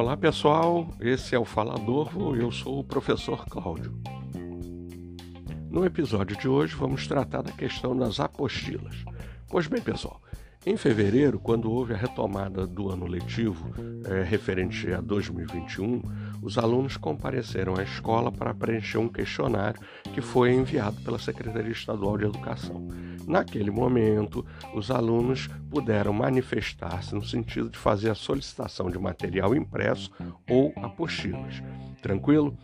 Olá pessoal, esse é o Falador, eu sou o professor Cláudio. No episódio de hoje vamos tratar da questão das apostilas. Pois bem, pessoal, em fevereiro, quando houve a retomada do ano letivo é, referente a 2021, os alunos compareceram à escola para preencher um questionário que foi enviado pela Secretaria Estadual de Educação. Naquele momento, os alunos puderam manifestar-se no sentido de fazer a solicitação de material impresso ou apostilas. Tranquilo?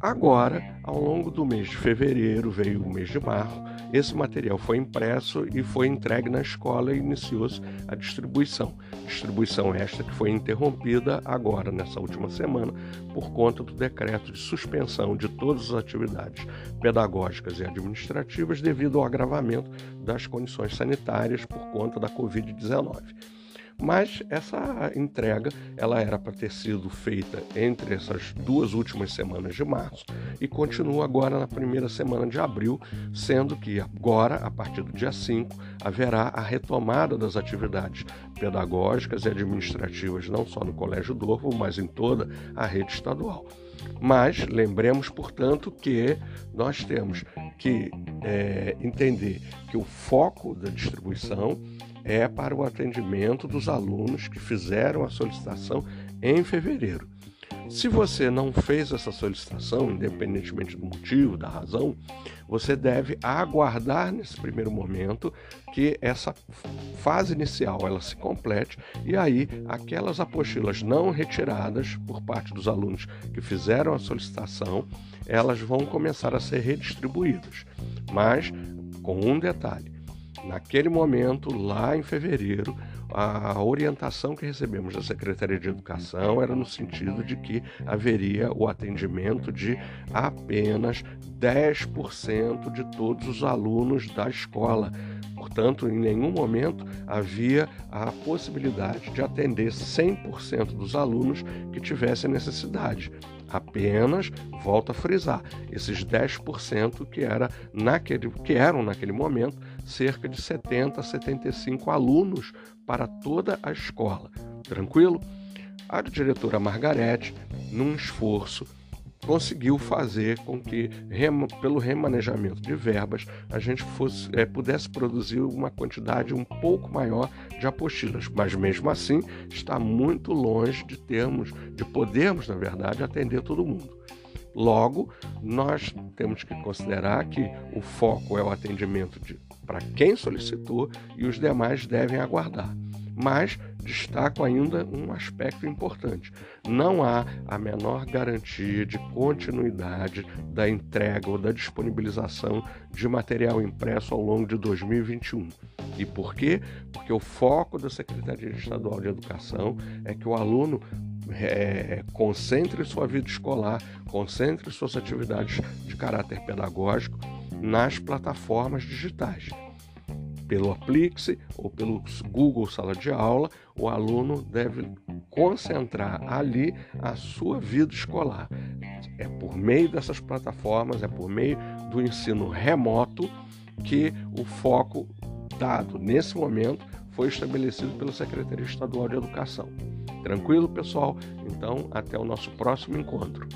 Agora, ao longo do mês de fevereiro, veio o mês de março, esse material foi impresso e foi entregue na escola e iniciou-se a distribuição. Distribuição esta que foi interrompida agora, nessa última semana, por conta do decreto de suspensão de todas as atividades pedagógicas e administrativas devido ao agravamento das condições sanitárias por conta da Covid-19. Mas essa entrega ela era para ter sido feita entre essas duas últimas semanas de março e continua agora na primeira semana de abril, sendo que agora, a partir do dia 5, haverá a retomada das atividades pedagógicas e administrativas não só no Colégio Dorvo, mas em toda a rede estadual. Mas lembremos, portanto, que nós temos que é, entender que o foco da distribuição é para o atendimento dos alunos que fizeram a solicitação em fevereiro. Se você não fez essa solicitação, independentemente do motivo, da razão, você deve aguardar nesse primeiro momento que essa fase inicial ela se complete e aí aquelas apostilas não retiradas por parte dos alunos que fizeram a solicitação, elas vão começar a ser redistribuídas. Mas com um detalhe, Naquele momento, lá em fevereiro, a orientação que recebemos da Secretaria de Educação era no sentido de que haveria o atendimento de apenas 10% de todos os alunos da escola. Portanto, em nenhum momento havia a possibilidade de atender 100% dos alunos que tivessem necessidade. Apenas, volto a frisar, esses 10% que, era naquele, que eram naquele momento cerca de 70 a 75 alunos para toda a escola. Tranquilo? A diretora Margarete, num esforço conseguiu fazer com que, pelo remanejamento de verbas, a gente fosse, é, pudesse produzir uma quantidade um pouco maior de apostilas. Mas mesmo assim, está muito longe de termos, de podermos, na verdade, atender todo mundo. Logo, nós temos que considerar que o foco é o atendimento para quem solicitou e os demais devem aguardar. Mas destaco ainda um aspecto importante: não há a menor garantia de continuidade da entrega ou da disponibilização de material impresso ao longo de 2021. E por quê? Porque o foco da Secretaria Estadual de Educação é que o aluno é, concentre sua vida escolar, concentre suas atividades de caráter pedagógico nas plataformas digitais pelo Aplix ou pelo Google Sala de Aula, o aluno deve concentrar ali a sua vida escolar. É por meio dessas plataformas, é por meio do ensino remoto que o foco dado nesse momento foi estabelecido pela Secretaria Estadual de Educação. Tranquilo, pessoal? Então, até o nosso próximo encontro.